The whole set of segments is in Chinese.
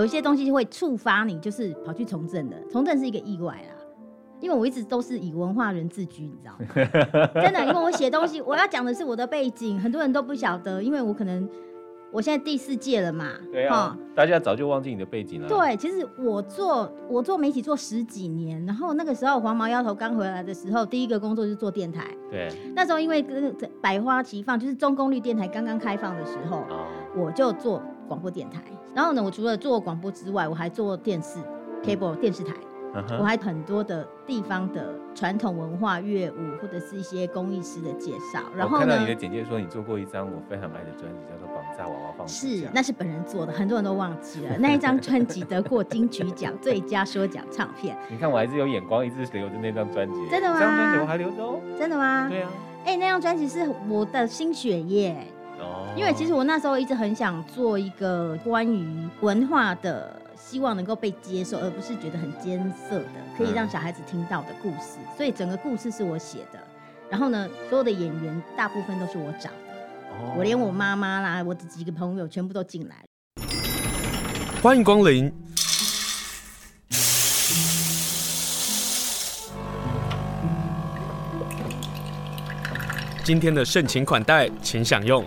有一些东西会触发你，就是跑去从政的。从政是一个意外啦，因为我一直都是以文化人自居，你知道吗？真的，因为我写东西，我要讲的是我的背景，很多人都不晓得，因为我可能。我现在第四届了嘛，对啊，大家早就忘记你的背景了。对，其实我做我做媒体做十几年，然后那个时候黄毛丫头刚回来的时候，第一个工作就是做电台。对，那时候因为百花齐放，就是中功率电台刚刚开放的时候，哦、我就做广播电台。然后呢，我除了做广播之外，我还做电视 cable 电视台。Uh. 我还很多的地方的传统文化乐舞，或者是一些工艺师的介绍。然后呢，看到你的简介说你做过一张我非常爱的专辑，叫做《绑架娃娃放。是，那是本人做的，很多人都忘记了。那一张专辑得过金曲奖最佳说奖唱片。你看我还是有眼光，一直留着那张专辑。真的吗？这张专辑我还留着哦。真的吗？对啊。哎、欸，那张专辑是我的心血耶。哦。因为其实我那时候一直很想做一个关于文化的。希望能够被接受，而不是觉得很艰涩的，可以让小孩子听到的故事。嗯、所以整个故事是我写的，然后呢，所有的演员大部分都是我找的，哦、我连我妈妈啦，我的几个朋友全部都进来。欢迎光临。今天的盛情款待，请享用。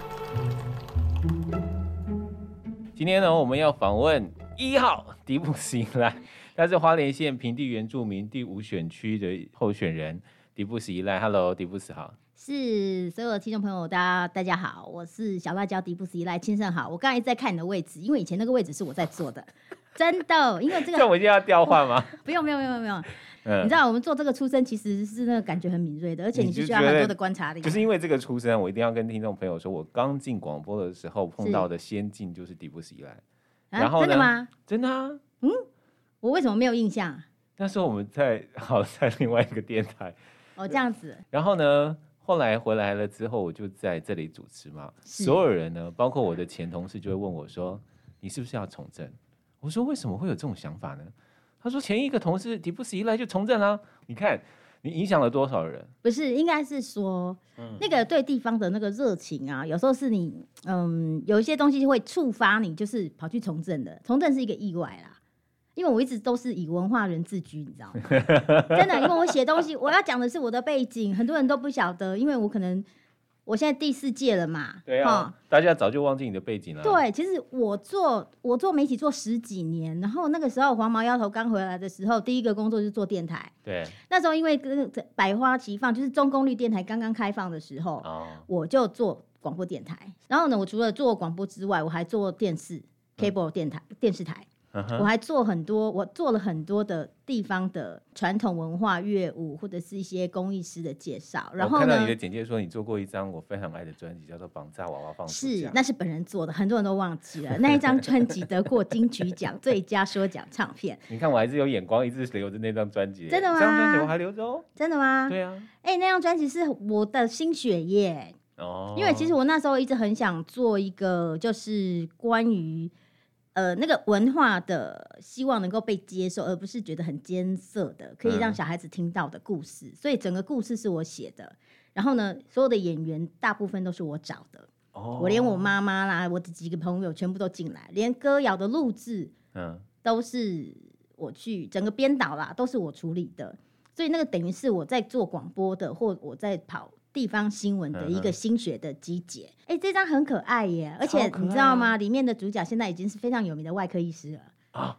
今天呢，我们要访问。一号迪布斯依赖，他是花莲县平地原住民第五选区的候选人。迪布斯依赖，Hello，迪布斯好，是所有的听众朋友，大家大家好，我是小辣椒迪布斯依赖，亲生好。我刚才一直在看你的位置，因为以前那个位置是我在坐的，真的，因为这个，这我一定要调换吗？不用，不用，不用，不用。嗯，你知道我们做这个出身，其实是那个感觉很敏锐的，而且你必须要很多的观察力。就是因为这个出身，我一定要跟听众朋友说，我刚进广播的时候碰到的先进就是迪布斯依赖。然后、啊、真的吗？真的啊。嗯，我为什么没有印象？那时候我们在好在另外一个电台。哦，这样子。然后呢，后来回来了之后，我就在这里主持嘛。所有人呢，包括我的前同事，就会问我说：“你是不是要从政？”我说：“为什么会有这种想法呢？”他说：“前一个同事迪布斯一来就从政啊，你看。”你影响了多少人？不是，应该是说，嗯、那个对地方的那个热情啊，有时候是你，嗯，有一些东西会触发你，就是跑去从政的。从政是一个意外啦，因为我一直都是以文化人自居，你知道吗？真的，因为我写东西，我要讲的是我的背景，很多人都不晓得，因为我可能。我现在第四届了嘛，对啊，大家早就忘记你的背景了。对，其实我做我做媒体做十几年，然后那个时候黄毛丫头刚回来的时候，第一个工作就是做电台。对，那时候因为百花齐放，就是中功率电台刚刚开放的时候，哦、我就做广播电台。然后呢，我除了做广播之外，我还做电视 cable 电台、嗯、电视台。我还做很多，我做了很多的地方的传统文化乐舞，或者是一些工艺师的介绍。然后呢，看到你的简介说你做过一张我非常爱的专辑，叫做《绑架娃娃放暑假》。是，那是本人做的，很多人都忘记了。那一张专辑得过金曲奖最佳说奖唱片。你看我还是有眼光，一直留着那张专辑。真的吗？这张专辑我还留着哦。真的吗？对啊。哎、欸，那张专辑是我的心血耶。哦。因为其实我那时候一直很想做一个，就是关于。呃，那个文化的希望能够被接受，而不是觉得很艰涩的，可以让小孩子听到的故事。嗯、所以整个故事是我写的，然后呢，所有的演员大部分都是我找的。哦，我连我妈妈啦，我的几个朋友全部都进来，连歌谣的录制，嗯，都是我去整个编导啦，都是我处理的。所以那个等于是我在做广播的，或我在跑。地方新闻的一个心血的集结，哎、嗯嗯欸，这张很可爱耶，而且你知道吗？里面的主角现在已经是非常有名的外科医师了啊，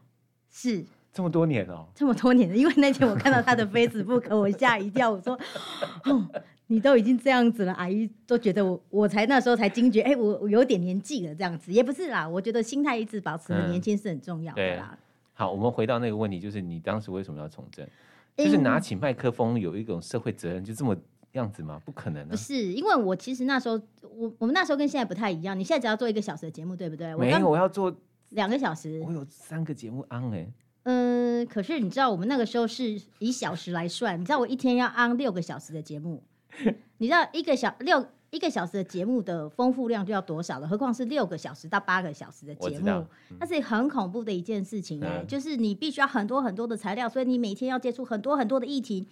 是这么多年哦，这么多年了。因为那天我看到他的 Facebook，我吓一跳，我说，哦，你都已经这样子了，阿姨都觉得我，我才那时候才惊觉，哎、欸，我我有点年纪了，这样子也不是啦，我觉得心态一直保持很年轻是很重要的啦、嗯。好，我们回到那个问题，就是你当时为什么要从政？就是拿起麦克风有一种社会责任，就这么。样子吗？不可能、啊。不是，因为我其实那时候，我我们那时候跟现在不太一样。你现在只要做一个小时的节目，对不对？没有，我要做两个小时。我有三个节目 on 哎、欸。嗯，可是你知道，我们那个时候是以小时来算。你知道，我一天要 on 六个小时的节目。你知道，一个小六一个小时的节目的丰富量就要多少了？何况是六个小时到八个小时的节目，那、嗯、是很恐怖的一件事情哎、欸。嗯、就是你必须要很多很多的材料，所以你每天要接触很多很多的议题。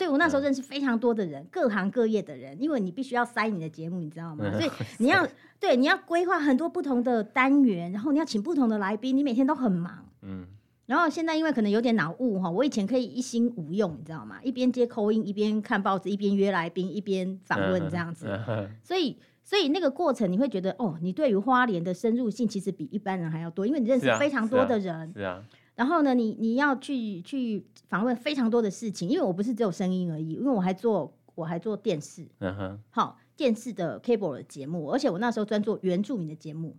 所以我那时候认识非常多的人，嗯、各行各业的人，因为你必须要塞你的节目，你知道吗？所以 你要对你要规划很多不同的单元，然后你要请不同的来宾，你每天都很忙。嗯。然后现在因为可能有点脑雾哈，我以前可以一心无用，你知道吗？一边接 call in，一边看报纸，一边约来宾，一边访问这样子。嗯、所以，所以那个过程你会觉得哦，你对于花莲的深入性其实比一般人还要多，因为你认识非常多的人。是啊。是啊，然后呢，你你要去去访问非常多的事情，因为我不是只有声音而已，因为我还做我还做电视。嗯哼。好，电视的 cable 的节目，而且我那时候专做原住民的节目。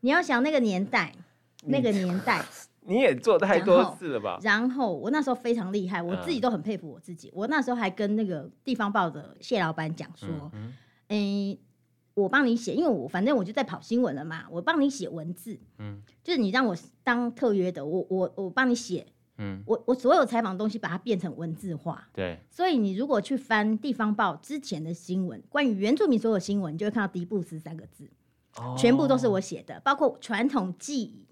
你要想那个年代，那个年代。你也做太多次了吧？然后，我那时候非常厉害，我自己都很佩服我自己。嗯、我那时候还跟那个地方报的谢老板讲说：“嗯，嗯、欸，我帮你写，因为我反正我就在跑新闻了嘛，我帮你写文字，嗯，就是你让我当特约的，我我我帮你写，嗯，我我所有采访东西把它变成文字化，对。所以你如果去翻地方报之前的新闻，关于原住民所有新闻，你就会看到‘迪布斯’三个字，哦、全部都是我写的，包括传统记忆。”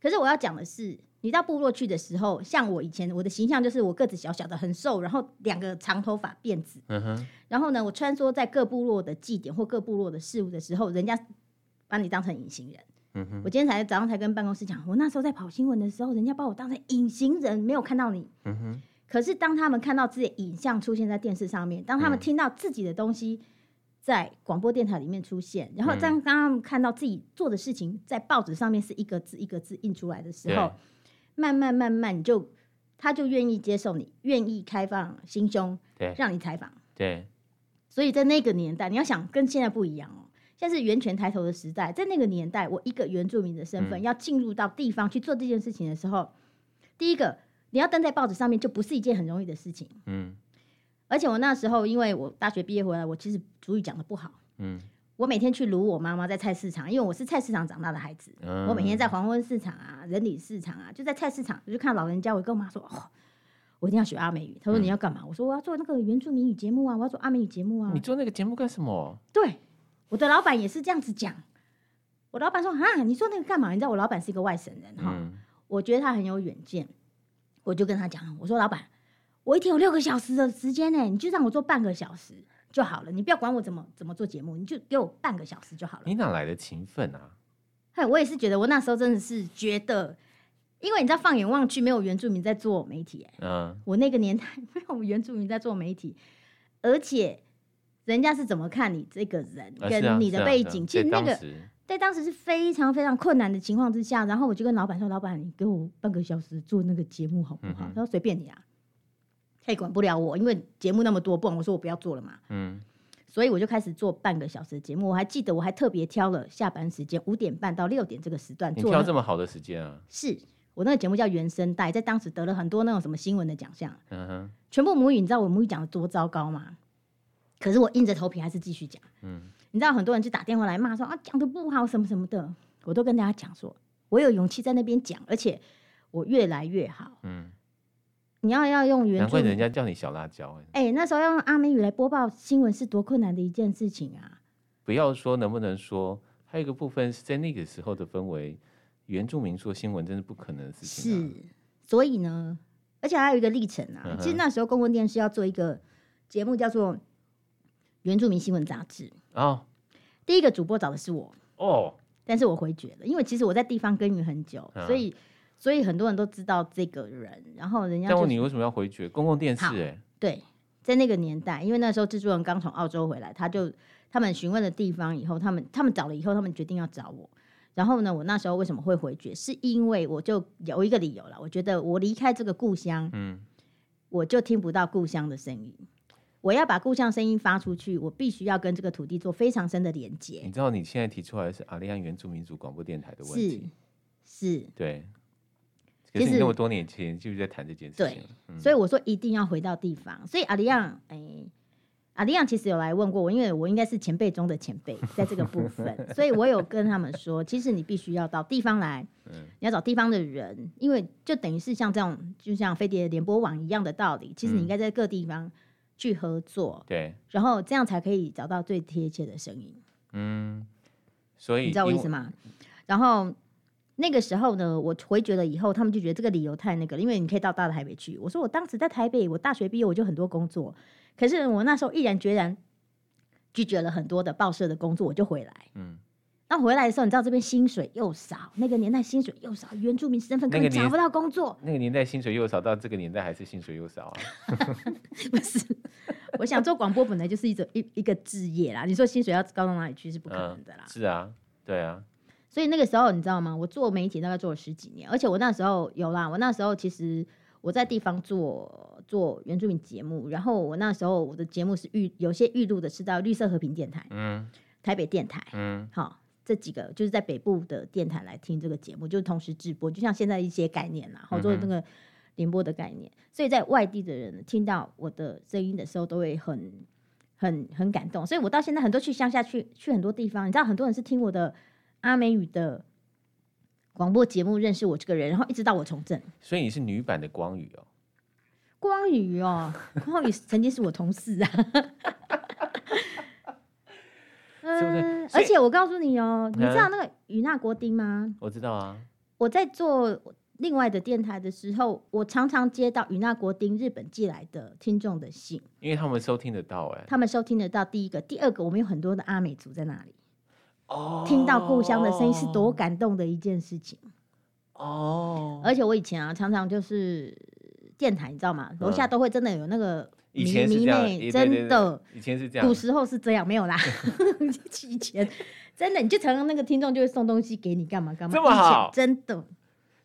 可是我要讲的是，你到部落去的时候，像我以前我的形象就是我个子小小的，很瘦，然后两个长头发辫子，嗯哼，然后呢，我穿梭在各部落的祭典或各部落的事物的时候，人家把你当成隐形人，嗯哼，我今天才早上才跟办公室讲，我那时候在跑新闻的时候，人家把我当成隐形人，没有看到你，嗯哼，可是当他们看到自己的影像出现在电视上面，当他们听到自己的东西。在广播电台里面出现，然后当当他们看到自己做的事情在报纸上面是一个字一个字印出来的时候，对慢慢慢慢你就他就愿意接受你，愿意开放心胸，对，让你采访，对。所以在那个年代，你要想跟现在不一样哦，现在是源泉抬头的时代，在那个年代，我一个原住民的身份、嗯、要进入到地方去做这件事情的时候，第一个你要登在报纸上面就不是一件很容易的事情，嗯。而且我那时候，因为我大学毕业回来，我其实主语讲的不好。嗯，我每天去撸我妈妈在菜市场，因为我是菜市场长大的孩子。嗯，我每天在黄昏市场啊、人理市场啊，就在菜市场，我就看老人家，我跟我妈说：“哦，我一定要学阿美语。”她说：“你要干嘛？”我说：“我要做那个原住民语节目啊，我要做阿美语节目啊。”你做那个节目干什么？对，我的老板也是这样子讲。我老板说：“啊，你做那个干嘛？”你知道我老板是一个外省人哈，嗯，我觉得他很有远见，我就跟他讲：“我说老板。”我一天有六个小时的时间呢，你就让我做半个小时就好了，你不要管我怎么怎么做节目，你就给我半个小时就好了。你哪来的勤奋啊？嘿，我也是觉得，我那时候真的是觉得，因为你知道，放眼望去，没有原住民在做媒体，嗯，我那个年代 没有原住民在做媒体，而且人家是怎么看你这个人跟你的背景，其实那个在当时是非常非常困难的情况之下，然后我就跟老板说：“老板，你给我半个小时做那个节目好不好？”他说：“随便你啊。”他也管不了我，因为节目那么多，不然我说我不要做了嘛。嗯，所以我就开始做半个小时的节目。我还记得，我还特别挑了下班时间五点半到六点这个时段做。你挑这么好的时间啊？是我那个节目叫原声带，在当时得了很多那种什么新闻的奖项。嗯哼，全部母语，你知道我母语讲的多糟糕吗？可是我硬着头皮还是继续讲。嗯，你知道很多人就打电话来骂说啊，讲的不好什么什么的，我都跟大家讲说，我有勇气在那边讲，而且我越来越好。嗯。你要要用原住，难怪人家叫你小辣椒哎、欸！那时候要用阿美语来播报新闻是多困难的一件事情啊！不要说能不能说，还有一个部分是在那个时候的氛围，原住民说新闻真是不可能的事情、啊。是，所以呢，而且还有一个历程啊。嗯、其实那时候公共电视要做一个节目，叫做《原住民新闻杂志》哦。第一个主播找的是我哦，但是我回绝了，因为其实我在地方耕耘很久，嗯、所以。所以很多人都知道这个人，然后人家就。但问你为什么要回绝公共电视？哎，对，在那个年代，因为那时候制作人刚从澳洲回来，他就他们询问的地方以后，他们他们找了以后，他们决定要找我。然后呢，我那时候为什么会回绝？是因为我就有一个理由了，我觉得我离开这个故乡，嗯，我就听不到故乡的声音。我要把故乡声音发出去，我必须要跟这个土地做非常深的连接。你知道你现在提出来的是阿利安原住民族广播电台的问题，是，是对。其实那么多年前就是在谈这件事情，对，嗯、所以我说一定要回到地方。所以阿里亚，哎、欸，阿里亚其实有来问过我，因为我应该是前辈中的前辈，在这个部分，所以我有跟他们说，其实你必须要到地方来，你要找地方的人，因为就等于是像这种，就像飞碟联播网一样的道理，其实你应该在各地方去合作，对，然后这样才可以找到最贴切的声音。嗯，所以你知道我意思吗？然后。那个时候呢，我回绝了以后，他们就觉得这个理由太那个了，因为你可以到大台北去。我说我当时在台北，我大学毕业我就很多工作，可是我那时候毅然决然拒绝了很多的报社的工作，我就回来。嗯。那回来的时候，你知道这边薪水又少，那个年代薪水又少，原住民身份根本找不到工作。那个年代薪水又少，到这个年代还是薪水又少啊？不是，我想做广播本来就是一种一一个职业啦。你说薪水要高到哪里去是不可能的啦。嗯、是啊，对啊。所以那个时候你知道吗？我做媒体大概做了十几年，而且我那时候有啦，我那时候其实我在地方做做原住民节目，然后我那时候我的节目是预有些预录的是到绿色和平电台，嗯，台北电台，嗯，好。这几个就是在北部的电台来听这个节目，就是同时直播，就像现在一些概念啦，好多那个联播的概念。所以在外地的人听到我的声音的时候，都会很很很感动。所以我到现在很多去乡下去去很多地方，你知道很多人是听我的阿美语的广播节目认识我这个人，然后一直到我从政。所以你是女版的光宇哦？光宇哦，光宇曾经是我同事啊。嗯，而且我告诉你哦，你知道那个与那国丁吗？我知道啊。我在做另外的电台的时候，我常常接到与那国丁日本寄来的听众的信，因为他们收听得到哎。他们收听得到，第一个，第二个，我们有很多的阿美族在那里，哦，听到故乡的声音是多感动的一件事情哦。而且我以前啊，常常就是电台，你知道吗？楼下都会真的有那个。以前是这样，真的，以前是这样，古时候是这样，没有啦。以前真的，你就常常那个听众就会送东西给你，干嘛干嘛，这么好，真的。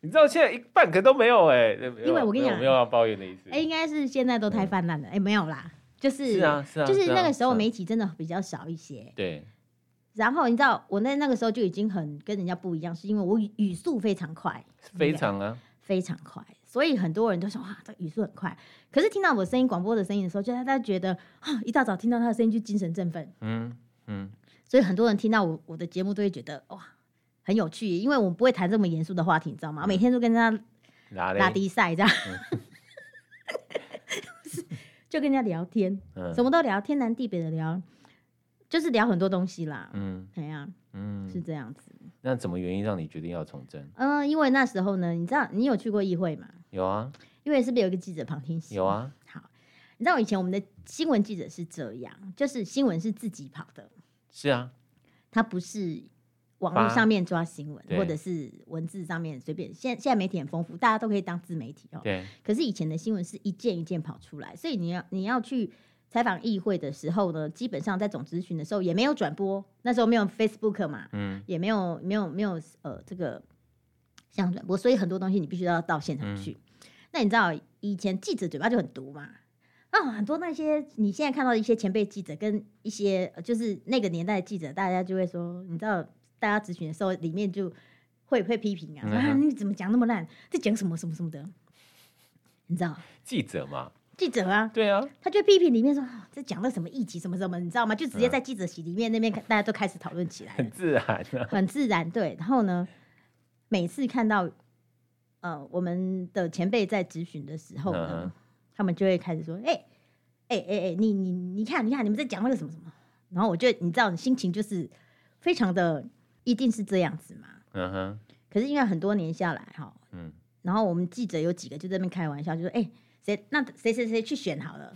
你知道现在一半个都没有哎，因为我跟你讲，没有要抱怨的意思。哎，应该是现在都太泛滥了，哎，没有啦，就是是啊是啊，就是那个时候媒体真的比较少一些。对。然后你知道，我那那个时候就已经很跟人家不一样，是因为我语语速非常快，非常啊，非常快。所以很多人都说哇，这语速很快。可是听到我声音广播的声音的时候，就大家觉得啊，一大早听到他的声音就精神振奋。嗯嗯。所以很多人听到我我的节目都会觉得哇，很有趣，因为我们不会谈这么严肃的话题，你知道吗？嗯、每天都跟他拉低赛这样，嗯、就跟人家聊天，嗯、什么都聊，天南地北的聊，就是聊很多东西啦。嗯，怎样？嗯，是这样子。那什么原因让你决定要从政？嗯，因为那时候呢，你知道你有去过议会吗？有啊。因为是不是有一个记者旁听席？有啊。好，你知道以前我们的新闻记者是这样，就是新闻是自己跑的。是啊。他不是网络上面抓新闻，或者是文字上面随便。现在现在媒体很丰富，大家都可以当自媒体哦。对。可是以前的新闻是一件一件跑出来，所以你要你要去。采访议会的时候呢，基本上在总咨询的时候也没有转播，那时候没有 Facebook 嘛，嗯，也没有没有没有呃这个像转播，所以很多东西你必须要到现场去。嗯、那你知道以前记者嘴巴就很毒嘛？啊，很多那些你现在看到的一些前辈记者跟一些就是那个年代的记者，大家就会说，你知道大家咨询的时候里面就会会批评啊，嗯、啊，你怎么讲那么烂？在讲什么什么什么的？你知道记者嘛？记者啊，对啊，他就批评里面说，这讲了什么议题什么什么，你知道吗？就直接在记者席里面那边，大家都开始讨论起来，很自然、啊，很自然。对，然后呢，每次看到呃我们的前辈在质询的时候呢，嗯、他们就会开始说，哎哎哎哎，你你你看你看你们在讲那个什么什么，然后我就你知道，你心情就是非常的，一定是这样子嘛。嗯哼。可是因为很多年下来哈，嗯，然后我们记者有几个就在那边开玩笑，就说，哎。谁那谁谁谁去选好了？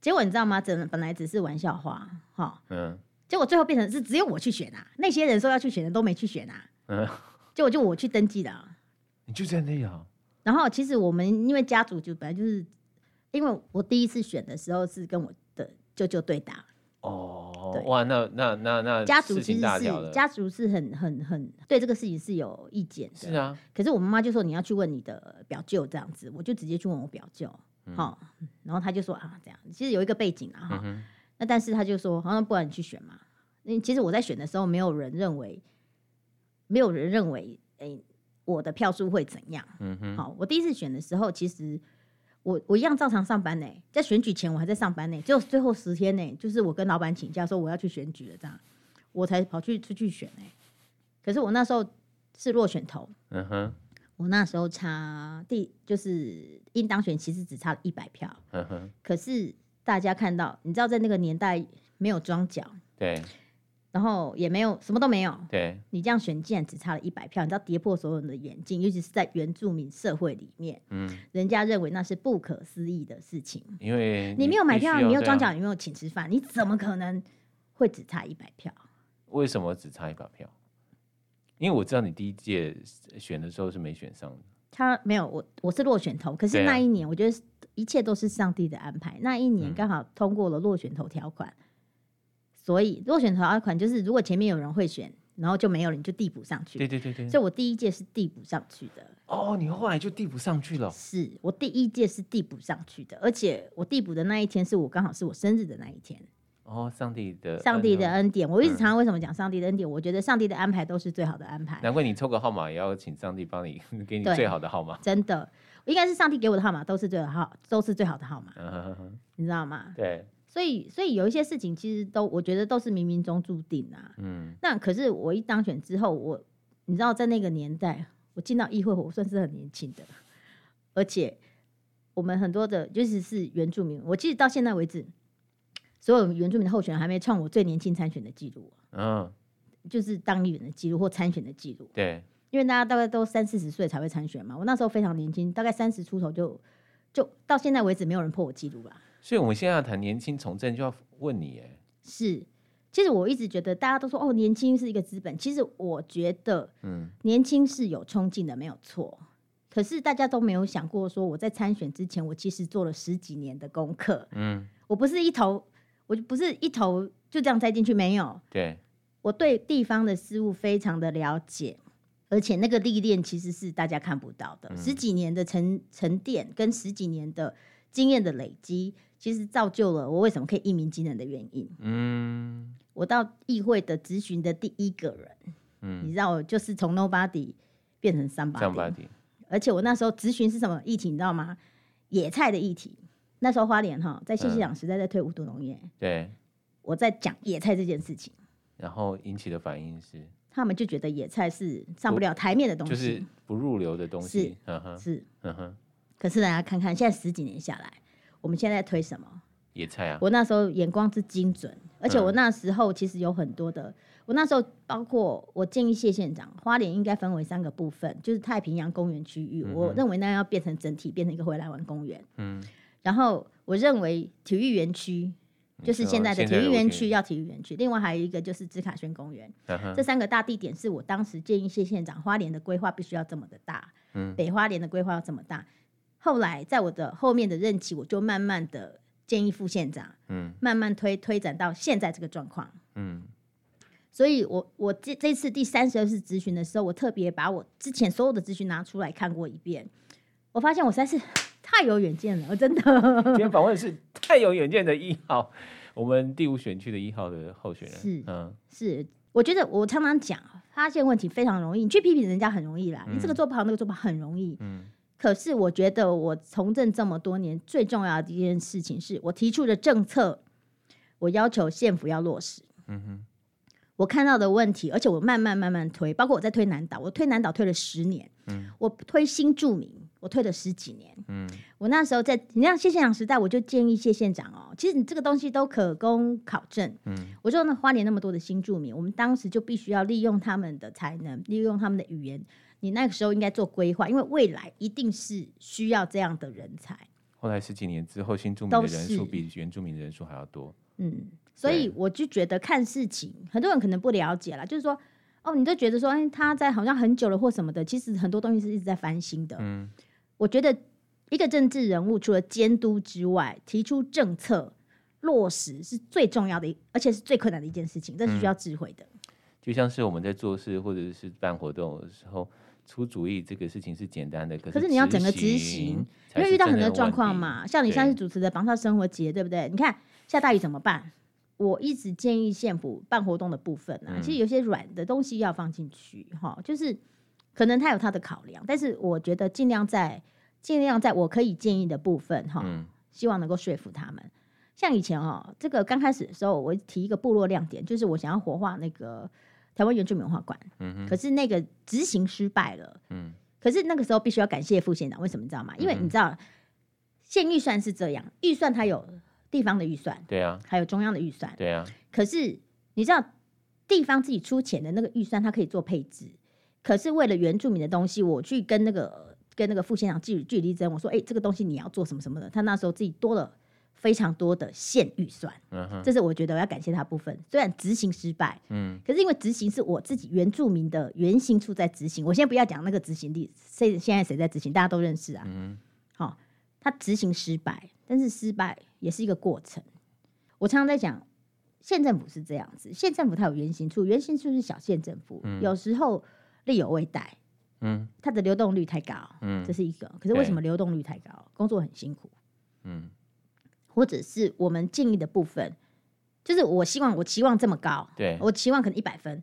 结果你知道吗？这本来只是玩笑话，哈，嗯，结果最后变成是只有我去选啊。那些人说要去选的都没去选啊，嗯，结果就我去登记了。你就在那样。然后其实我们因为家族就本来就是，因为我第一次选的时候是跟我的舅舅对打。哦，对哇，那那那那家族其实是家族是很很很对这个事情是有意见的，是啊。可是我妈妈就说你要去问你的表舅这样子，我就直接去问我表舅，好、嗯，然后他就说啊这样，其实有一个背景啊哈。嗯、那但是他就说，好像不然你去选嘛。因为其实我在选的时候，没有人认为，没有人认为，哎、欸，我的票数会怎样？嗯哼，好，我第一次选的时候，其实。我我一样照常上班呢，在选举前我还在上班呢，就最后十天呢，就是我跟老板请假说我要去选举了，这样我才跑去出去选呢。可是我那时候是落选头，嗯哼，我那时候差第就是应当选，其实只差了一百票，嗯哼。可是大家看到，你知道在那个年代没有装脚，对，然后也没有什么都没有。对，你这样选竟然只差了一百票，你知道跌破所有人的眼镜，尤其是在原住民社会里面，嗯，人家认为那是不可思议的事情。因为你没有买票，你没有装脚，啊、你没有请吃饭，你怎么可能会只差一百票？为什么只差一百票？因为我知道你第一届选的时候是没选上的。他没有我，我是落选头。可是那一年，我觉得一切都是上帝的安排。啊、那一年刚好通过了落选头条款。嗯所以落选条款就是，如果前面有人会选，然后就没有了，你就递补上去。对对对对。所以我第一届是递补上去的。哦，你后来就递补上去了。是我第一届是递补上去的，而且我递补的那一天是我刚好是我生日的那一天。哦，上帝的上帝的恩典，我一直常常为什么讲上帝的恩典？我觉得上帝的安排都是最好的安排。难怪你抽个号码也要请上帝帮你 给你最好的号码。真的，应该是上帝给我的号码都是最好，都是最好的号码。嗯，你知道吗？对。所以，所以有一些事情其实都，我觉得都是冥冥中注定啊。嗯。那可是我一当选之后，我你知道，在那个年代，我进到议会，我算是很年轻的，而且我们很多的，尤其是原住民，我记得到现在为止，所有原住民的候选人还没创我最年轻参选的记录。嗯。就是当议员的记录或参选的记录。对。因为大家大概都三四十岁才会参选嘛，我那时候非常年轻，大概三十出头就就到现在为止没有人破我记录了。所以，我们现在要谈年轻从政，就要问你，哎，是，其实我一直觉得大家都说哦，年轻是一个资本。其实我觉得，嗯，年轻是有冲劲的，没有错。可是大家都没有想过，说我在参选之前，我其实做了十几年的功课。嗯，我不是一头，我就不是一头就这样栽进去，没有。对，我对地方的事物非常的了解，而且那个历练其实是大家看不到的，嗯、十几年的沉沉淀跟十几年的经验的累积。其实造就了我为什么可以一鸣惊人的原因。嗯，我到议会的咨询的第一个人，嗯，你知道，我就是从 nobody 变成 somebody。而且我那时候咨询是什么议题，你知道吗？野菜的议题。那时候花莲哈，在谢谢长时代在推无毒农业。对，我在讲野菜这件事情，然后引起的反应是，他们就觉得野菜是上不了台面的东西，就是不入流的东西。是，是，嗯哼。可是大家看看，现在十几年下来。我们现在在推什么？野菜啊！我那时候眼光之精准，而且我那时候其实有很多的。嗯、我那时候包括我建议谢县长，花莲应该分为三个部分，就是太平洋公园区域，嗯、我认为那要变成整体，变成一个回来玩公园。嗯。然后我认为体育园区就是现在的体育园区要体育园区，另外还有一个就是紫卡轩公园。这三个大地点是我当时建议谢县长，花莲的规划必须要这么的大。嗯。北花莲的规划要这么大。后来，在我的后面的任期，我就慢慢的建议副县长，嗯，慢慢推推展到现在这个状况，嗯，所以我我这这次第三十二次咨询的时候，我特别把我之前所有的咨询拿出来看过一遍，我发现我实在是太有远见了，我真的。今天 访问的是太有远见的一号，我们第五选区的一号的候选人，是，嗯，是，我觉得我常常讲，发现问题非常容易，你去批评人家很容易啦，嗯、你这个做不好，那个做不好很容易，嗯。可是我觉得我从政这么多年，最重要的一件事情是我提出的政策，我要求县府要落实。嗯哼，我看到的问题，而且我慢慢慢慢推，包括我在推南岛，我推南岛推了十年。嗯，我推新住民，我推了十几年。嗯，我那时候在你像谢县长时代，我就建议谢县长哦，其实你这个东西都可供考证。嗯，我说那花莲那么多的新住民，我们当时就必须要利用他们的才能，利用他们的语言。你那个时候应该做规划，因为未来一定是需要这样的人才。后来十几年之后，新住民的人数比原住民的人数还要多。嗯，所以我就觉得看事情，很多人可能不了解啦，就是说，哦，你就觉得说，哎，他在好像很久了或什么的，其实很多东西是一直在翻新的。嗯，我觉得一个政治人物除了监督之外，提出政策落实是最重要的，而且是最困难的一件事情，这是需要智慧的。嗯，就像是我们在做事或者是办活动的时候。出主意这个事情是简单的，可是，你要整个执行，因为遇到很多状况嘛。像你上次主持的榜上生活节，对，对不对？你看下大雨怎么办？我一直建议县府办活动的部分啊，嗯、其实有些软的东西要放进去哈，就是可能他有他的考量，但是我觉得尽量在尽量在我可以建议的部分哈，嗯、希望能够说服他们。像以前哦，这个刚开始的时候，我提一个部落亮点，就是我想要活化那个。台湾原住民文化馆，可是那个执行失败了，嗯，可是那个时候必须要感谢副县长，为什么你知道吗？因为你知道县预算是这样，预算它有地方的预算，对啊，还有中央的预算，对啊。可是你知道地方自己出钱的那个预算，它可以做配置。可是为了原住民的东西，我去跟那个跟那个副县长据据理力争，我说：“哎、欸，这个东西你要做什么什么的。”他那时候自己多了非常多的现预算，嗯，这是我觉得我要感谢他部分。虽然执行失败，嗯，可是因为执行是我自己原住民的原型处在执行。我先不要讲那个执行力，谁现在谁在执行，大家都认识啊。嗯，好，他执行失败，但是失败也是一个过程。我常常在讲，县政府是这样子，县政府它有原型处，原型处是小县政府，嗯、有时候。力有未逮，嗯，它的流动率太高，嗯，这是一个。可是为什么流动率太高？工作很辛苦，嗯，或者是我们建议的部分，就是我希望我期望这么高，对，我期望可能一百分，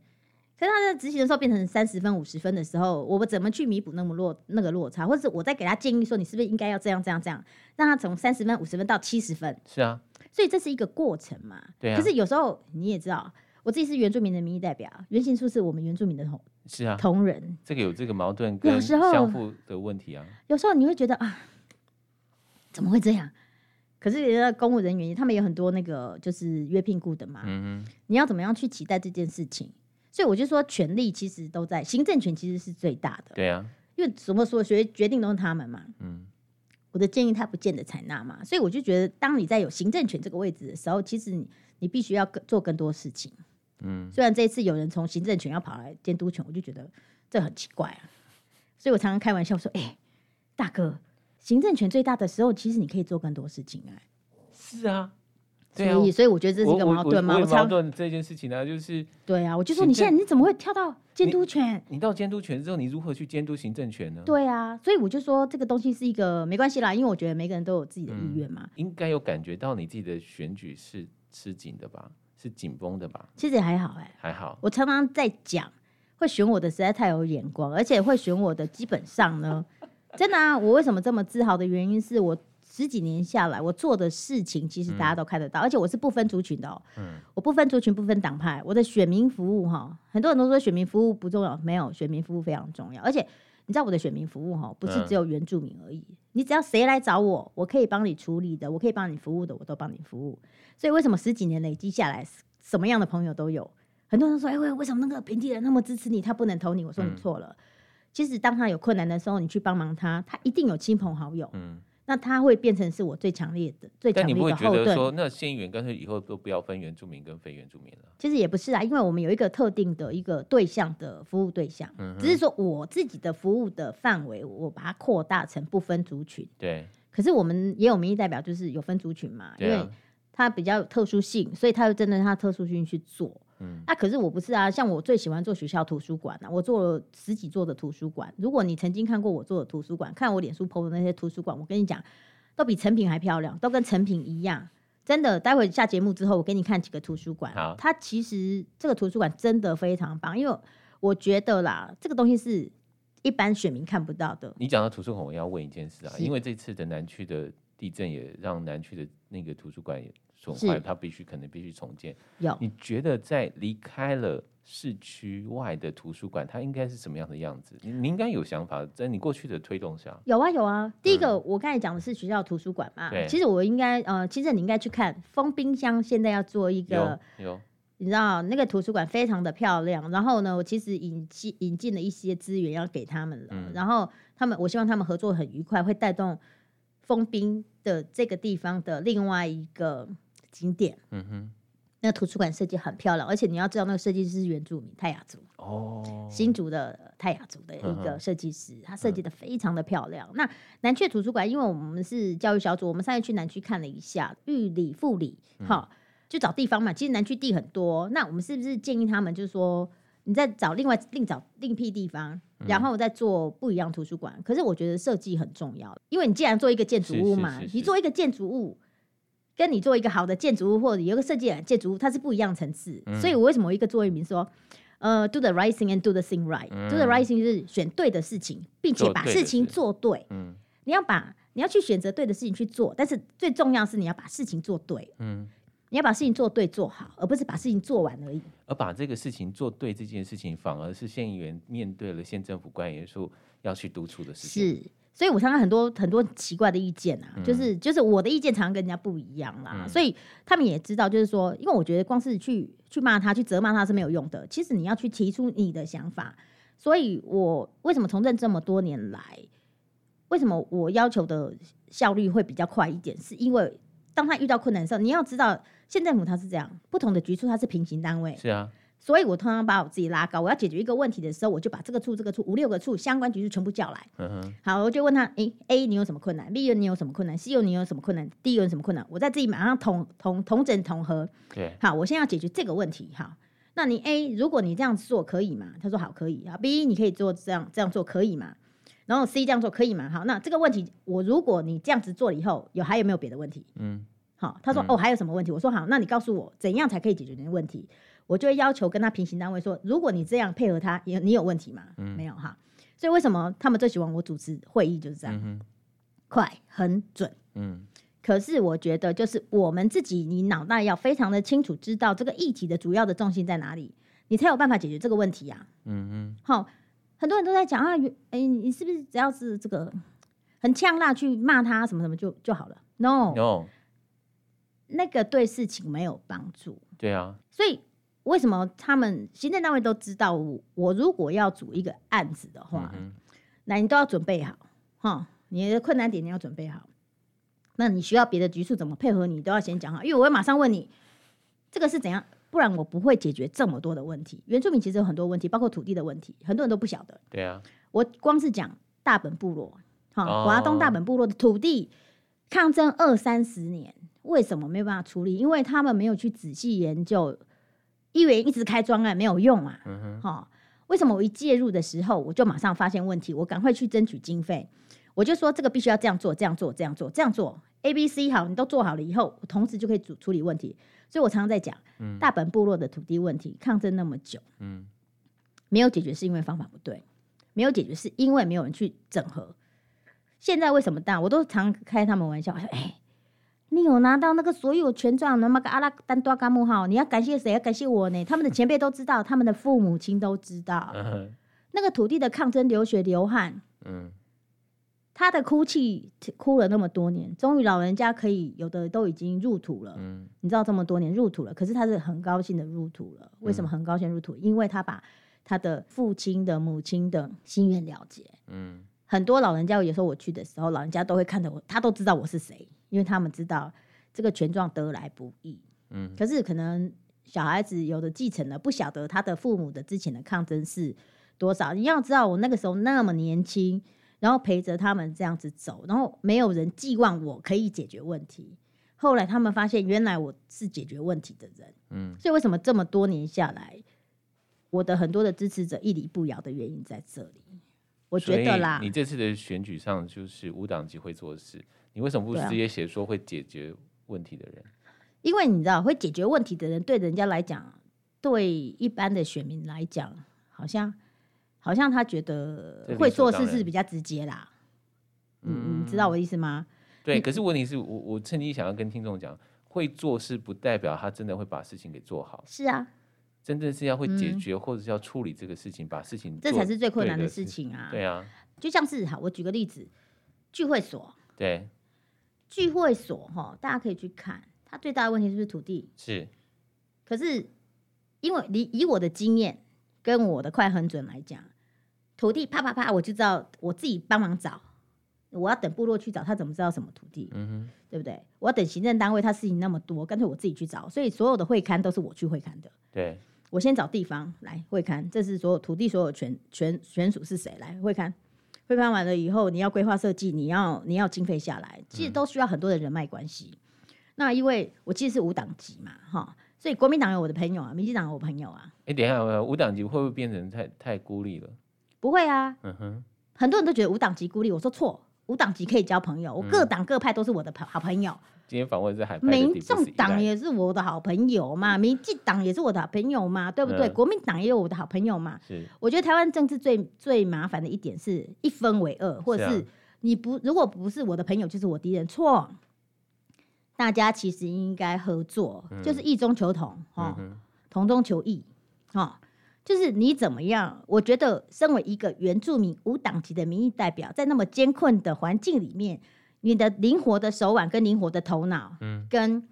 可是他在执行的时候变成三十分、五十分的时候，我们怎么去弥补那么落那个落差？或者是我在给他建议说，你是不是应该要这样这样这样，让他从三十分、五十分到七十分？是啊，所以这是一个过程嘛，对啊。可是有时候你也知道。我自己是原住民的民意代表，原型处是我们原住民的同是啊同仁，这个有这个矛盾跟相互的问题啊。有时候你会觉得啊，怎么会这样？可是人家公务人员他们有很多那个就是约聘雇的嘛，嗯，你要怎么样去期待这件事情？所以我就说，权力其实都在行政权，其实是最大的。对啊，因为什么说决决定都是他们嘛，嗯，我的建议他不见得采纳嘛，所以我就觉得，当你在有行政权这个位置的时候，其实你你必须要做更多事情。嗯，虽然这一次有人从行政权要跑来监督权，我就觉得这很奇怪啊。所以我常常开玩笑说：“哎、欸，大哥，行政权最大的时候，其实你可以做更多事情哎。”是啊，对啊，所以所以我觉得这是一个矛盾嘛。我，我，我，我矛盾这件事情呢、啊，就是对啊，我就说你现在你怎么会跳到监督权？你，你到监督权之后，你如何去监督行政权呢？对啊，所以我就说这个东西是一个没关系啦，因为我觉得每个人都有自己的意愿嘛。嗯、应该有感觉到你自己的选举是吃紧的吧？是紧绷的吧？其实也还好哎、欸，还好。我常常在讲，会选我的实在太有眼光，而且会选我的基本上呢，真的啊。我为什么这么自豪的原因是我十几年下来，我做的事情其实大家都看得到，嗯、而且我是不分族群的哦、喔。嗯，我不分族群，不分党派，我的选民服务哈，很多人都说选民服务不重要，没有，选民服务非常重要。而且你知道我的选民服务哈，不是只有原住民而已，嗯、你只要谁来找我，我可以帮你处理的，我可以帮你服务的，我都帮你服务。所以为什么十几年累积下来，什么样的朋友都有？很多人说：“哎，为为什么那个平地人那么支持你，他不能投你？”我说：“你错了。嗯、其实当他有困难的时候，你去帮忙他，他一定有亲朋好友。嗯，那他会变成是我最强烈的、最强烈的后盾。但你不会觉得说，那县议员干脆以后都不要分原住民跟非原住民了？其实也不是啊，因为我们有一个特定的一个对象的服务对象，嗯、只是说我自己的服务的范围，我把它扩大成不分族群。对。可是我们也有民意代表，就是有分族群嘛，因为。它比较有特殊性，所以他就针对他特殊性去做。嗯，那、啊、可是我不是啊，像我最喜欢做学校图书馆啊，我做了十几座的图书馆。如果你曾经看过我做的图书馆，看我脸书 PO 的那些图书馆，我跟你讲，都比成品还漂亮，都跟成品一样。真的，待会下节目之后，我给你看几个图书馆。好，它其实这个图书馆真的非常棒，因为我觉得啦，这个东西是一般选民看不到的。你讲到图书馆，我要问一件事啊，因为这次的南区的地震也让南区的那个图书馆也。损坏，它必须可能必须重建。有，你觉得在离开了市区外的图书馆，它应该是什么样的样子？你你应该有想法，在你过去的推动下。有啊有啊，第一个、嗯、我刚才讲的是学校图书馆嘛。对。其实我应该呃，其实你应该去看封冰箱，现在要做一个有，有你知道那个图书馆非常的漂亮。然后呢，我其实引进引进了一些资源要给他们了。嗯、然后他们，我希望他们合作很愉快，会带动封冰的这个地方的另外一个。景点，嗯哼，那图书馆设计很漂亮，而且你要知道，那个设计师是原住民泰雅族哦，新竹的泰雅族的一个设计师，他设计的非常的漂亮。嗯、那南区图书馆，因为我们是教育小组，我们上次去南区看了一下，玉里、富里，好，就找地方嘛。其实南区地很多，那我们是不是建议他们，就是说，你再找另外另找另辟地方，然后再做不一样图书馆？嗯、可是我觉得设计很重要，因为你既然做一个建筑物嘛，你做一个建筑物。跟你做一个好的建筑物，或者有一个设计的建筑物，它是不一样层次。嗯、所以我为什么我一个座右铭说，呃，do the right thing and do the thing right、嗯。do the right thing 就是选对的事情，并且把事情做对。嗯，你要把你要去选择对的事情去做，但是最重要是你要把事情做对。嗯，你要把事情做对做好，而不是把事情做完而已。而把这个事情做对这件事情，反而是县议员面对了县政府官员说要去督促的事情。是。所以我常常很多很多奇怪的意见啊，嗯、就是就是我的意见常常跟人家不一样啦，嗯、所以他们也知道，就是说，因为我觉得光是去去骂他、去责骂他是没有用的，其实你要去提出你的想法。所以我为什么从政这么多年来，为什么我要求的效率会比较快一点？是因为当他遇到困难的时候，你要知道，县政府它是这样，不同的局处它是平行单位，是啊。所以我通常把我自己拉高，我要解决一个问题的时候，我就把这个处、这个处、五六个处相关局处全部叫来。嗯哼。好，我就问他，诶、欸、A 你有什么困难？B 你有什么困难？C 你有什么困难？D 有什么困难？我在自己马上统统统整统合。对。好，我现在要解决这个问题。好，那你 A 如果你这样做可以吗？他说好，可以。啊，B 你可以做这样这样做可以吗？然后 C 这样做可以吗？好，那这个问题我如果你这样子做了以后，有还有没有别的问题？嗯。好，他说、嗯、哦还有什么问题？我说好，那你告诉我怎样才可以解决你的问题？我就会要求跟他平行单位说，如果你这样配合他，你你有问题吗？嗯、没有哈。所以为什么他们最喜欢我主持会议就是这样，嗯、快很准。嗯。可是我觉得就是我们自己，你脑袋要非常的清楚，知道这个议题的主要的重心在哪里，你才有办法解决这个问题呀、啊。嗯嗯。好，很多人都在讲啊，哎，你是不是只要是这个很呛辣去骂他什么什么就就好了？No No，那个对事情没有帮助。对啊。所以。为什么他们行政单位都知道我？我如果要组一个案子的话，嗯、那你都要准备好哈。你的困难点你要准备好。那你需要别的局处怎么配合你，都要先讲好，因为我会马上问你这个是怎样，不然我不会解决这么多的问题。原住民其实有很多问题，包括土地的问题，很多人都不晓得。对啊，我光是讲大本部落哈，华东大本部落的土地抗争二三十年，为什么没有办法处理？因为他们没有去仔细研究。议员一直开专案没有用啊，嗯哼，哦，为什么我一介入的时候，我就马上发现问题，我赶快去争取经费，我就说这个必须要这样做，这样做，这样做，这样做，A、B、C 好，你都做好了以后，我同时就可以处处理问题。所以我常常在讲，嗯，大本部落的土地问题抗争那么久，嗯，没有解决是因为方法不对，没有解决是因为没有人去整合。现在为什么大？我都常开他们玩笑，哎。你有拿到那个所有权状，那么个阿拉丹多嘎木哈，你要感谢谁？要感谢我呢？他们的前辈都知道，他们的父母亲都知道，那个土地的抗争流血流汗，嗯，他的哭泣哭了那么多年，终于老人家可以有的都已经入土了，嗯，你知道这么多年入土了，可是他是很高兴的入土了。为什么很高兴入土？因为他把他的父亲的母亲的心愿了结，嗯，很多老人家有时候我去的时候，老人家都会看着我，他都知道我是谁。因为他们知道这个权状得来不易，嗯，可是可能小孩子有的继承了，不晓得他的父母的之前的抗争是多少。你要知道，我那个时候那么年轻，然后陪着他们这样子走，然后没有人寄望我可以解决问题。后来他们发现，原来我是解决问题的人，嗯，所以为什么这么多年下来，我的很多的支持者屹立不摇的原因在这里。我觉得啦，你这次的选举上就是无党籍会做事。你为什么不直接写说会解决问题的人？因为你知道，会解决问题的人对人家来讲，对一般的选民来讲，好像好像他觉得会做事是比较直接啦。嗯，你知道我的意思吗？对，可是问题是我我趁机想要跟听众讲，会做事不代表他真的会把事情给做好。是啊，真正是要会解决或者是要处理这个事情，把事情这才是最困难的事情啊。对啊，就像是哈，我举个例子，聚会所对。聚会所哈，大家可以去看，它最大的问题是不是土地？是。可是，因为你以我的经验跟我的快很准来讲，土地啪啪啪，我就知道我自己帮忙找。我要等部落去找，他怎么知道什么土地？嗯哼，对不对？我要等行政单位，他事情那么多，干脆我自己去找。所以所有的会刊都是我去会勘的。对。我先找地方来会勘，这是所有土地所有权权权属是谁来会勘？会勘完了以后，你要规划设计，你要你要经费下来，其实都需要很多的人脉关系。嗯、那因为我其实是无党籍嘛，哈，所以国民党有我的朋友啊，民进党有我朋友啊。哎、欸，等一下，无党籍会不会变成太太孤立了？不会啊，嗯哼，很多人都觉得无党籍孤立，我说错，无党籍可以交朋友，我各党各派都是我的朋好朋友。嗯今天访问是海民众党也是我的好朋友嘛，民进党也是我的好朋友嘛，对不对？嗯、国民党也有我的好朋友嘛。是，我觉得台湾政治最最麻烦的一点是一分为二，或者是你不如果不是我的朋友，就是我敌人。错，大家其实应该合作，嗯、就是异中求同，哈、哦，嗯、同中求异，哈、哦，就是你怎么样？我觉得身为一个原住民无党籍的民意代表，在那么艰困的环境里面，你的灵活的手腕跟灵活的头脑，嗯，跟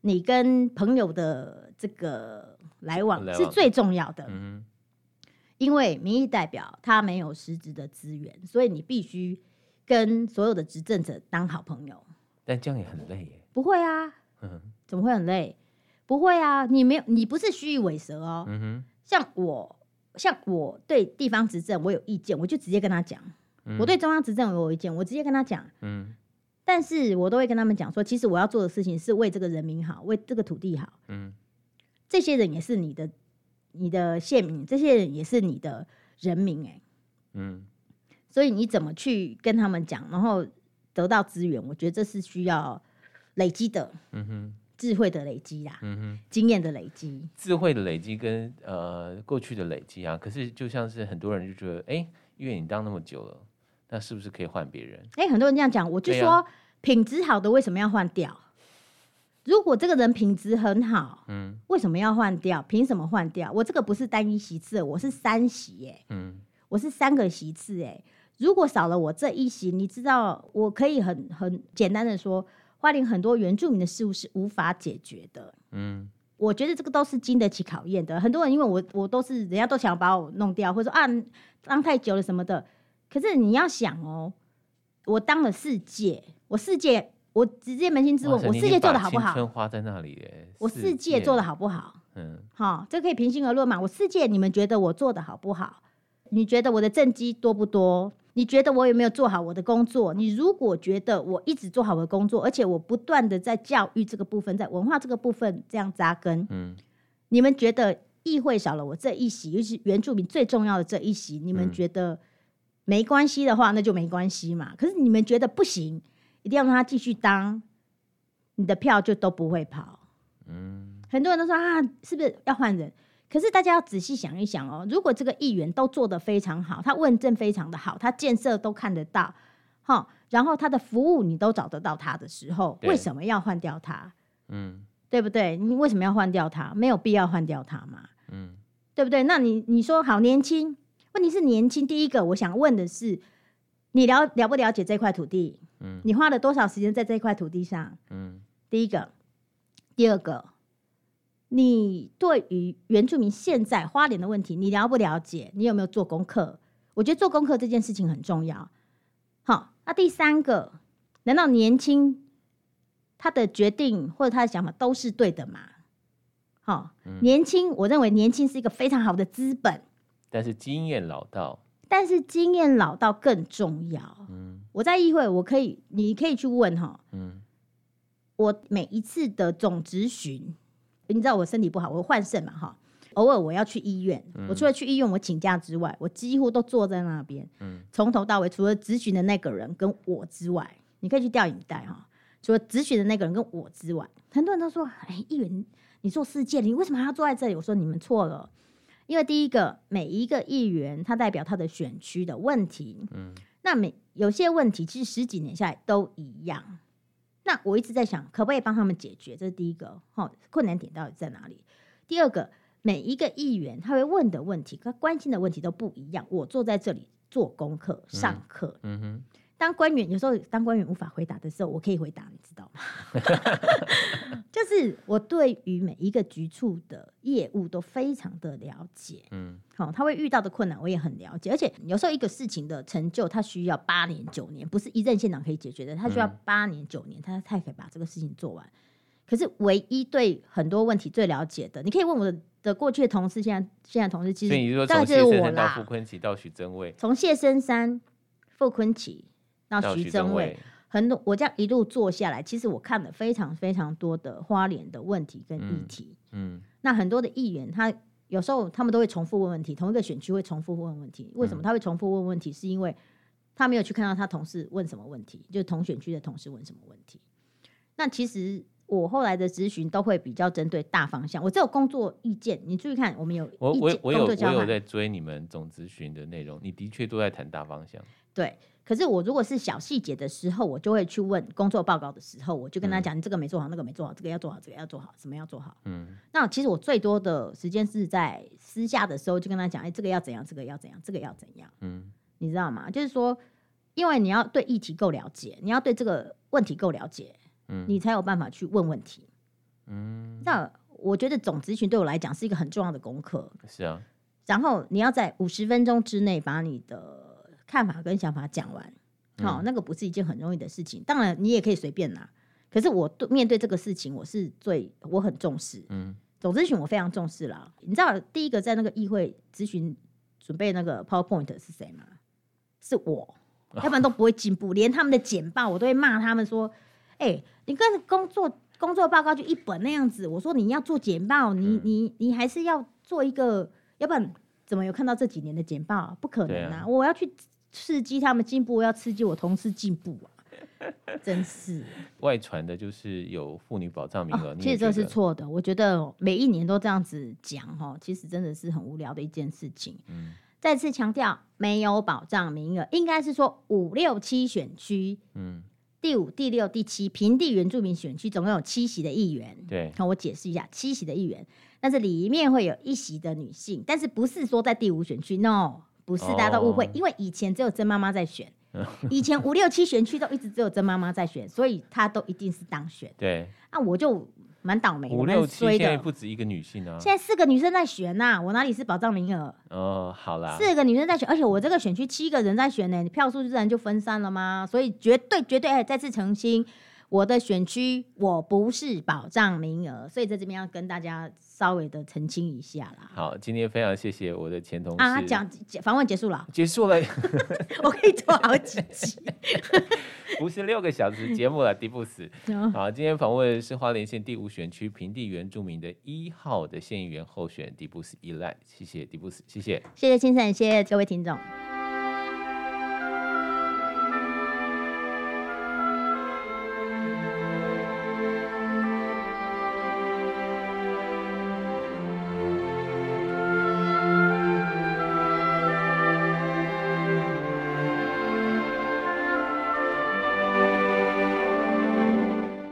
你跟朋友的这个来往是最重要的。嗯，因为民意代表他没有实质的资源，所以你必须跟所有的执政者当好朋友。但这样也很累耶。不会啊，嗯，怎么会很累？不会啊，你没有，你不是虚与委蛇哦。嗯哼，像我，像我对地方执政我有意见，我就直接跟他讲；嗯、我对中央执政我有意见，我直接跟他讲。嗯，但是我都会跟他们讲说，其实我要做的事情是为这个人民好，为这个土地好。嗯，这些人也是你的，你的县民，这些人也是你的人民、欸。哎，嗯，所以你怎么去跟他们讲，然后得到资源？我觉得这是需要累积的。嗯哼。智慧的累积啦，嗯哼，经验的累积，智慧的累积跟呃过去的累积啊，可是就像是很多人就觉得，哎、欸，因为你当那么久了，那是不是可以换别人？哎、欸，很多人这样讲，我就说、啊、品质好的为什么要换掉？如果这个人品质很好，嗯，为什么要换掉？凭什么换掉？我这个不是单一席次，我是三席，哎，嗯，我是三个席次，哎，如果少了我这一席，你知道，我可以很很简单的说。花莲很多原住民的事物是无法解决的，嗯，我觉得这个都是经得起考验的。很多人因为我我都是人家都想把我弄掉，或者说啊当太久了什么的。可是你要想哦，我当了世界，我世界我直接扪心自问，我世界做的好不好？春花在那里耶，我世界做的好不好？嗯，好，这可以平心而论嘛。我世界你们觉得我做的好不好？你觉得我的政绩多不多？你觉得我有没有做好我的工作？你如果觉得我一直做好我的工作，而且我不断的在教育这个部分，在文化这个部分这样扎根，嗯，你们觉得议会少了我这一席，尤其原住民最重要的这一席，你们觉得没关系的话，那就没关系嘛。可是你们觉得不行，一定要让他继续当，你的票就都不会跑。嗯，很多人都说啊，是不是要换人？可是大家要仔细想一想哦，如果这个议员都做得非常好，他问政非常的好，他建设都看得到，哈，然后他的服务你都找得到他的时候，为什么要换掉他？嗯，对不对？你为什么要换掉他？没有必要换掉他嘛，嗯，对不对？那你你说好年轻，问题是年轻。第一个，我想问的是，你了了不了解这块土地？嗯，你花了多少时间在这块土地上？嗯，第一个，第二个。你对于原住民现在花莲的问题，你了不了解？你有没有做功课？我觉得做功课这件事情很重要。好，那第三个，难道年轻他的决定或者他的想法都是对的吗？好，嗯、年轻，我认为年轻是一个非常好的资本，但是经验老道，但是经验老道更重要。嗯，我在议会，我可以，你可以去问哈。嗯，我每一次的总咨询。你知道我身体不好，我换肾嘛哈，偶尔我要去医院，嗯、我除了去医院我请假之外，我几乎都坐在那边，嗯从、嗯、头到尾，除了咨询的那个人跟我之外，你可以去调影带哈，除了咨询的那个人跟我之外，很多人都说，哎，议员你做世界，你为什么还要坐在这里？我说你们错了，因为第一个，每一个议员他代表他的选区的问题，嗯，那每有些问题其实十几年下来都一样。那我一直在想，可不可以帮他们解决？这是第一个，哈，困难点到底在哪里？第二个，每一个议员他会问的问题，他关心的问题都不一样。我坐在这里做功课、上课，嗯，嗯哼。当官员有时候当官员无法回答的时候，我可以回答，你知道吗？就是我对于每一个局处的业务都非常的了解，嗯，好，他会遇到的困难我也很了解，而且有时候一个事情的成就，他需要八年九年，不是一任县长可以解决的，他需要八年九年，他才可以把这个事情做完。可是唯一对很多问题最了解的，你可以问我的的过去的同事，现在现在同事，其实大概就是我啦。傅坤奇到徐增蔚，从谢深山、傅坤奇。到徐增蔚，很多我这样一路做下来，其实我看了非常非常多的花莲的问题跟议题。嗯，嗯，那很多的议员，他有时候他们都会重复问问题，同一个选区会重复问问题。为什么他会重复问问题？是因为他没有去看到他同事问什么问题，就是同选区的同事问什么问题。那其实我后来的咨询都会比较针对大方向。我只有工作意见，你注意看，我们有我我我有我有在追你们总咨询的内容，你的确都在谈大方向。对。可是我如果是小细节的时候，我就会去问工作报告的时候，我就跟他讲，你这个没做好，那个没做好，这个要做好，这个要做好，什么要做好。嗯，那其实我最多的时间是在私下的时候，就跟他讲，哎，这个要怎样，这个要怎样，这个要怎样。嗯，你知道吗？就是说，因为你要对议题够了解，你要对这个问题够了解，嗯，你才有办法去问问题。嗯，那我觉得总咨询对我来讲是一个很重要的功课。是啊，然后你要在五十分钟之内把你的。看法跟想法讲完，好、那个不是一件很容易的事情。当然，你也可以随便拿。可是我对面对这个事情，我是最我很重视。嗯，总咨询我非常重视啦。你知道第一个在那个议会咨询准备那个 PowerPoint 是谁吗？是我，要不然都不会进步。连他们的简报，我都会骂他们说：“哎、欸，你跟工作工作报告就一本那样子。”我说：“你要做简报，你、嗯、你你还是要做一个，要不然怎么有看到这几年的简报？不可能啊！啊我要去。”刺激他们进步，要刺激我同事进步啊！真是外传的，就是有妇女保障名额。哦，其实这是错的。我觉得每一年都这样子讲，哈，其实真的是很无聊的一件事情。嗯，再次强调，没有保障名额，应该是说五六七选区，嗯，第五、第六、第七平地原住民选区总共有七席的议员。对，那我解释一下，七席的议员，但是里面会有一席的女性，但是不是说在第五选区？No。不是，大家都误会，因为以前只有曾妈妈在选，以前五六七选区都一直只有曾妈妈在选，所以她都一定是当选。对，啊，我就蛮倒霉的。五六七现在不止一个女性啊，现在四个女生在选呐，我哪里是保障名额？哦，好啦，四个女生在选，而且我这个选区七个人在选呢，你票数自然就分散了吗？所以绝对绝对，再次澄清。我的选区我不是保障名额，所以在这边要跟大家稍微的澄清一下啦。好，今天非常谢谢我的前同事啊，讲访问结束了，结束了，我可以做好几集，不是六个小时节目了，迪布斯。好，今天访问是花莲县第五选区平地原住民的一号的县议员候选人迪布斯依赖，谢谢迪布斯，谢谢，谢谢清晨，谢谢各位听众。